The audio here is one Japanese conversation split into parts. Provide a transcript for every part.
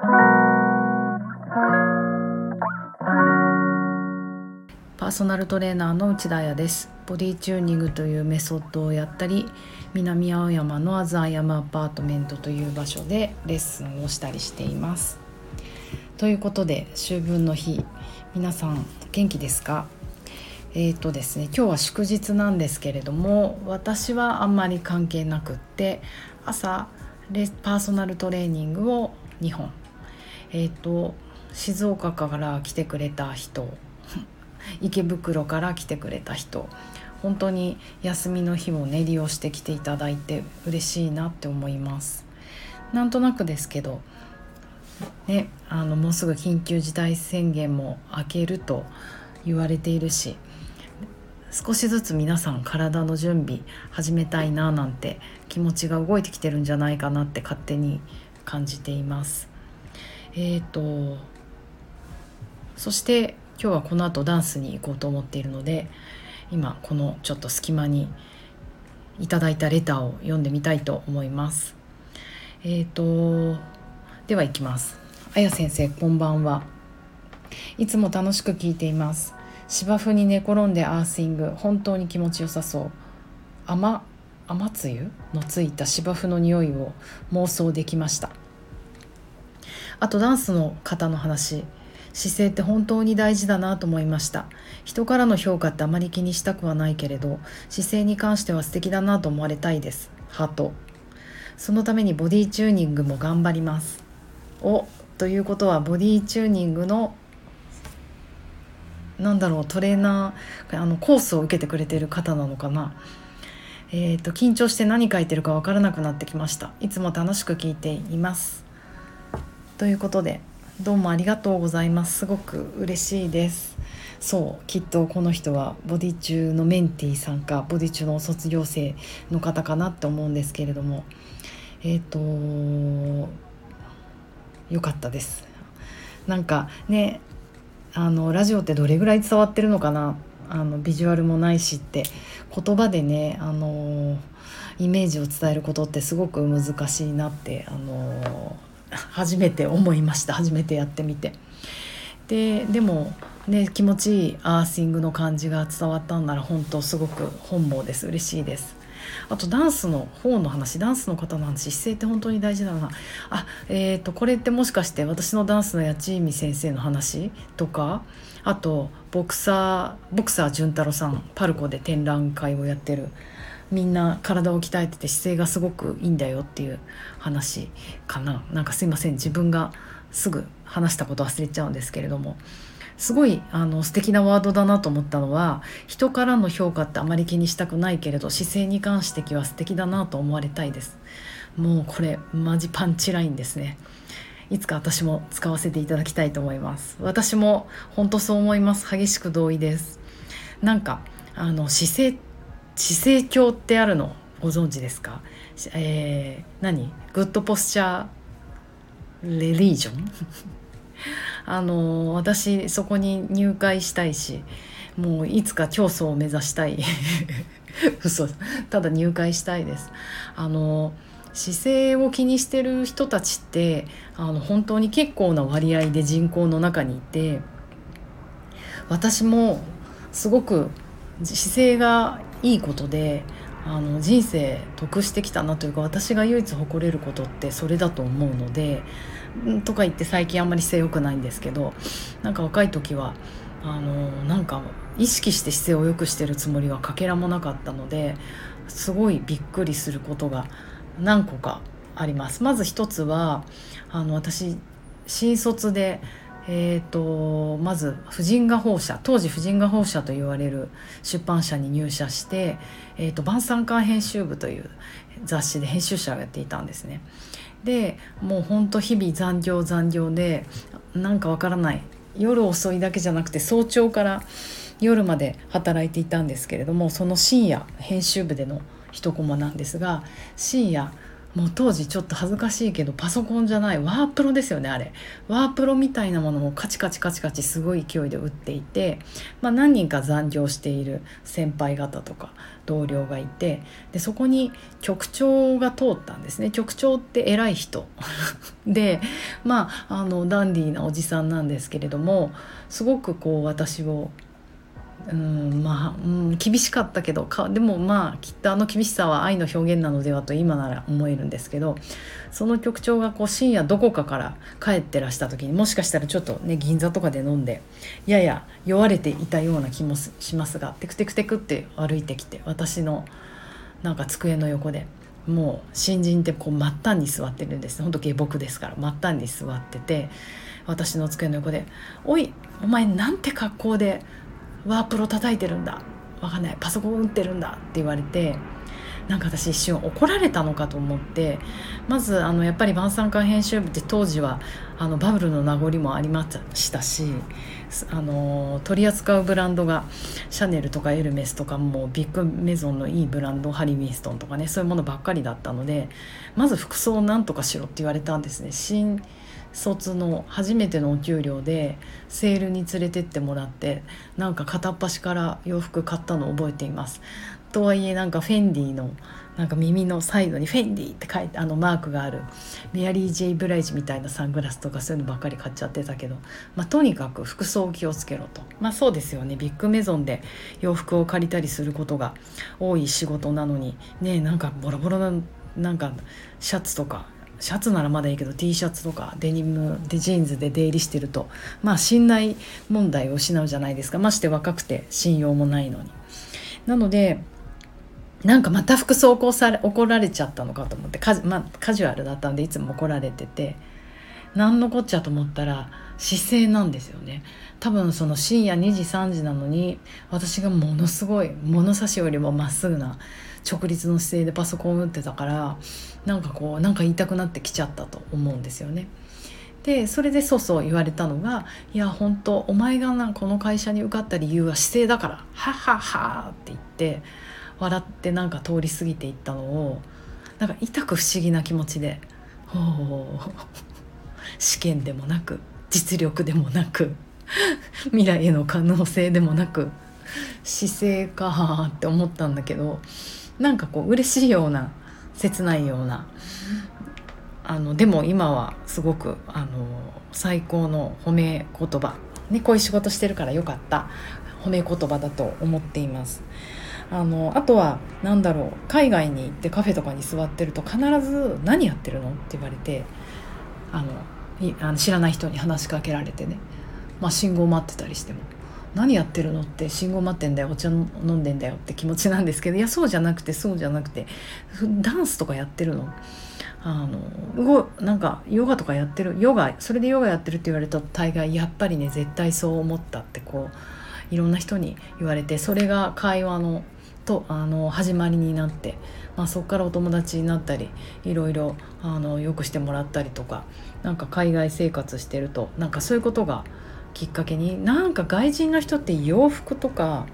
パーソナルトレーナーの内田彩です。ボディチューニングというメソッドをやったり南青山のアザーヤマアパートメントという場所でレッスンをしたりしています。ということで秋分の日皆さん元気ですか？えーとですね、今日は祝日なんですけれども私はあんまり関係なくって朝パーソナルトレーニングを2本、えーと静岡から来てくれた人 池袋から来てくれた人本当に休みの日をね利用してきていただいて嬉しいなって思います。なんとなくですけどねあのもうすぐ緊急事態宣言も明けると言われているし少しずつ皆さん体の準備始めたいななんて気持ちが動いてきてるんじゃないかなって勝手に感じています。えーとそして今日はこの後ダンスに行こうと思っているので今このちょっと隙間にいただいたレターを読んでみたいと思います。えっ、ー、とでは行きます。あや先生こんばんは。いつも楽しく聞いています。芝生に寝転んでアースイング。本当に気持ちよさそう。雨雨つゆのついた芝生の匂いを妄想できました。あとダンスの方の話。姿勢って本当に大事だなと思いました。人からの評価ってあまり気にしたくはないけれど姿勢に関しては素敵だなと思われたいです。ハート。そのためにボディチューニングも頑張ります。おということはボディチューニングのなんだろうトレーナーあのコースを受けてくれてる方なのかな。えーと、と緊張して何書いてるか分からなくなってきました。いつも楽しく聞いています。ということでどうもありがとうございます。すごく嬉しいです。そうきっとこの人はボディ中のメンティーさんかボディ中の卒業生の方かなって思うんですけれども。えっ、ー、とよかったです。なんかねあのラジオってどれぐらい伝わってるのかな？あのビジュアルもないしって言葉でねあのイメージを伝えることってすごく難しいなってあの初めて思いました初めてやってみて。ででもね気持ちいいアーシングの感じが伝わったんなら本当すごく本望です嬉しいです。あとダンスの方の話ダンスの方の話姿勢って本当に大事だなあえっ、ー、とこれってもしかして私のダンスの八千美先生の話とかあとボクサーボクサー潤太郎さんパルコで展覧会をやってるみんな体を鍛えてて姿勢がすごくいいんだよっていう話かな。なんかすいません自分がすぐ話したこと忘れちゃうんですけれども。すごいあの素敵なワードだなと思ったのは人からの評価ってあまり気にしたくないけれど姿勢に関しては素敵だなと思われたいです。もうこれマジパンチラインですね。いつか私も使わせていただきたいと思います。私も本当そう思います。激しく同意です。なんかあの姿勢姿勢教ってあるの？ご存知ですか、えー、何？グッドポスチャーレリージョン？あの私そこに入会したいしもういつか教祖を目指したい。嘘。ただ入会したいです。あの姿勢を気にしてる人たちってあの本当に結構な割合で人口の中にいて私もすごく姿勢がいいことであの人生得してきたなというか私が唯一誇れることってそれだと思うのでとか言って最近あんまり姿勢良くないんですけどなんか若い時はあのなんか意識して姿勢を良くしてるつもりはかけらもなかったのですごいびっくりすることが何個かあります。まず一つはあの私新卒でえーと、まず婦人画報社当時婦人画報社と言われる出版社に入社して、えーと、晩餐館編集部という雑誌で編集者をやっていたんですね。でもうほんと日々残業残業でなんかわからない夜遅いだけじゃなくて早朝から夜まで働いていたんですけれどもその深夜編集部での一コマなんですが深夜もう当時ちょっと恥ずかしいけどパソコンじゃないワープロですよねあれ。ワープロみたいなものをカチカチカチカチすごい勢いで打っていて、まあ、何人か残業している先輩方とか同僚がいてでそこに局長が通ったんですね。局長って偉い人。でまああのダンディーなおじさんなんですけれどもすごくこう私をうんまあ、うん、厳しかったけどかでもまあきっとあの厳しさは愛の表現なのではと今なら思えるんですけどその局長がこう深夜どこかから帰ってらした時にもしかしたらちょっとね銀座とかで飲んでやや酔われていたような気もしますがテクテクテクって歩いてきて私のなんか机の横でもう新人ってこう末端に座ってるんです。ほんと下僕ですから末端に座ってて私の机の横で「おいお前なんて格好でワープロ叩いてるんだわかんないパソコン打ってるんだ」って言われてなんか私一瞬怒られたのかと思ってまずあのやっぱり晩餐館編集部って当時はあのバブルの名残もありましたしあの取り扱うブランドがシャネルとかエルメスとかもビッグメゾンのいいブランドハリー・ウィンストンとかねそういうものばっかりだったのでまず服装をなんとかしろって言われたんですね。新卒の初めてのお給料でセールに連れてってもらってなんか片っ端から洋服買ったのを覚えています。とはいえなんかフェンディのなんか耳のサイドに「フェンディ」って書いてあのマークがあるメアリー・ジェイ・ブライジみたいなサングラスとかそういうのばっかり買っちゃってたけど、まあ、とにかく服装を気をつけろと。まあそうですよね。ビッグメゾンで洋服を借りたりすることが多い仕事なのにねなんかボロボロななんかシャツとかシャツならまだいいけど T シャツとかデニムでジーンズで出入りしてるとまあ信頼問題を失うじゃないですかまして若くて信用もないのに。なのでなんかまた服装こされ怒られちゃったのかと思ってカジ,、まあ、カジュアルだったんでいつも怒られてて何のこっちゃと思ったら姿勢なんですよね多分その深夜2時3時なのに私がものすごい物差しよりもまっすぐな直立の姿勢でパソコン打ってたからなんかこうなんか言いたくなってきちゃったと思うんですよね。でそれでそうそう言われたのが「いや本当お前がなこの会社に受かった理由は姿勢だからははは」って言って笑ってなんか通り過ぎていったのをなんか痛く不思議な気持ちで「ほう試験でもなく実力でもなく未来への可能性でもなく姿勢か」って思ったんだけどなんかこう嬉しいような切ないようなあのでも今はすごくあの最高の褒め言葉、ね、こういう仕事してるからよかった褒め言葉だと思っています。あのあとは何だろう海外に行ってカフェとかに座ってると必ず「何やってるの?」って言われてあのあの知らない人に話しかけられてね、まあ、信号待ってたりしても何やってるの？って信号待ってんだよ。お茶飲んでんだよって気持ちなんですけど いやそうじゃなくてそうじゃなくてダンスとかやってるの？あのなんかヨガとかやってる？ヨガそれでヨガやってるって言われた大概やっぱりね絶対そう思ったってこういろんな人に言われてそれが会話のとあの始まりになって、まあ、そこからお友達になったりいろいろあのよくしてもらったりとかなんか海外生活してるとなんかそういうことがきっかけになんか外人の人って洋服とか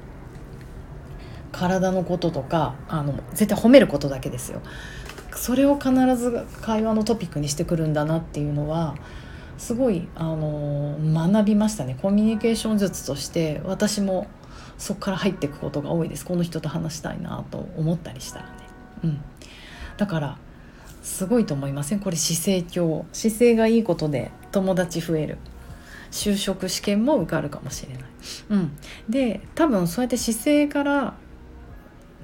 体のこととかあの絶対褒めることだけですよ。それを必ず会話のトピックにしてくるんだなっていうのはすごいあの学びましたね。コミュニケーション術として私もそこから入っていくことが多いです。この人と話したいなと思ったりしたらね、うん、だからすごいと思いません？これ姿勢教姿勢がいいことで友達増える。就職試験も受かるかもしれない。うん、で多分そうやって姿勢から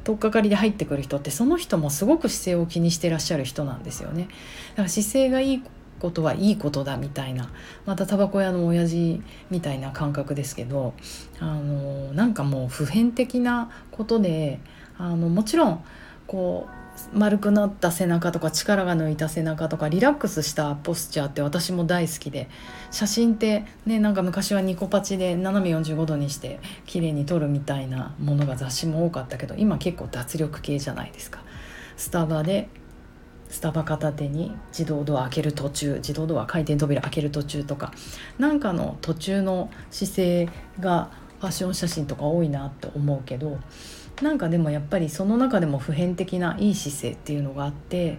取っかかりで入ってくる人ってその人もすごく姿勢を気にしてらっしゃる人なんですよね。だから姿勢がいいことはいいことだみたいなまたタバコ屋の親父みたいな感覚ですけどあのなんかもう普遍的なことであのもちろんこう丸くなった背中とか力が抜いた背中とかリラックスしたポスチャーって私も大好きで写真ってねなんか昔はニコパチで斜め45度にして綺麗に撮るみたいなものが雑誌も多かったけど今結構脱力系じゃないですか。スタバでスタバ片手に自動ドア開ける途中自動ドア回転扉開ける途中とかなんかの途中の姿勢がファッション写真とか多いなって思うけどなんかでもやっぱりその中でも普遍的ないい姿勢っていうのがあって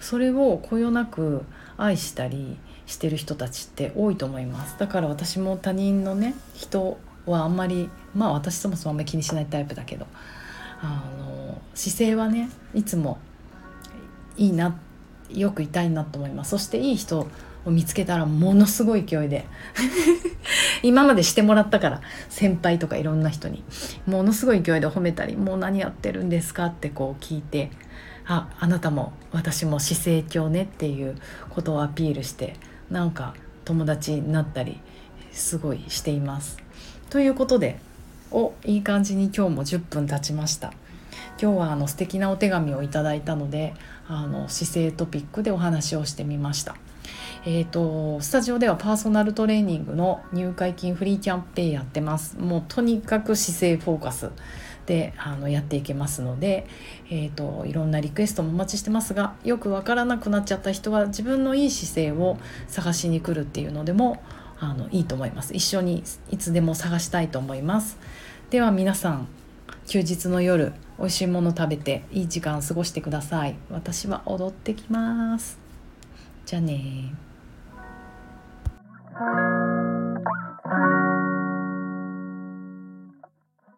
それをこよなく愛したりしてる人たちって多いと思います。だから私も他人のね人はあんまりまあ私そもそもあんまり気にしないタイプだけどあの姿勢はねいつもいいなよくいたいなと思います。そしていい人を見つけたらものすごい勢いで 今までしてもらったから先輩とかいろんな人にものすごい勢いで褒めたり「もう何やってるんですか?」ってこう聞いて「ああなたも私も姿勢教ね」っていうことをアピールしてなんか友達になったりすごいしています。ということでおいい感じに今日も10分経ちました。今日はあの素敵なお手紙をいただいたのであの姿勢トピックでお話をしてみました。えーと、スタジオではパーソナルトレーニングの入会金フリーキャンペーンやってます。もうとにかく姿勢フォーカスであのやっていけますので、えーと、いろんなリクエストもお待ちしてますがよくわからなくなっちゃった人は自分のいい姿勢を探しに来るっていうのでもあのいいと思います。一緒にいつでも探したいと思います。では皆さん休日の夜美味しいもの食べていい時間過ごしてください。私は踊ってきます。じゃあね Thank you.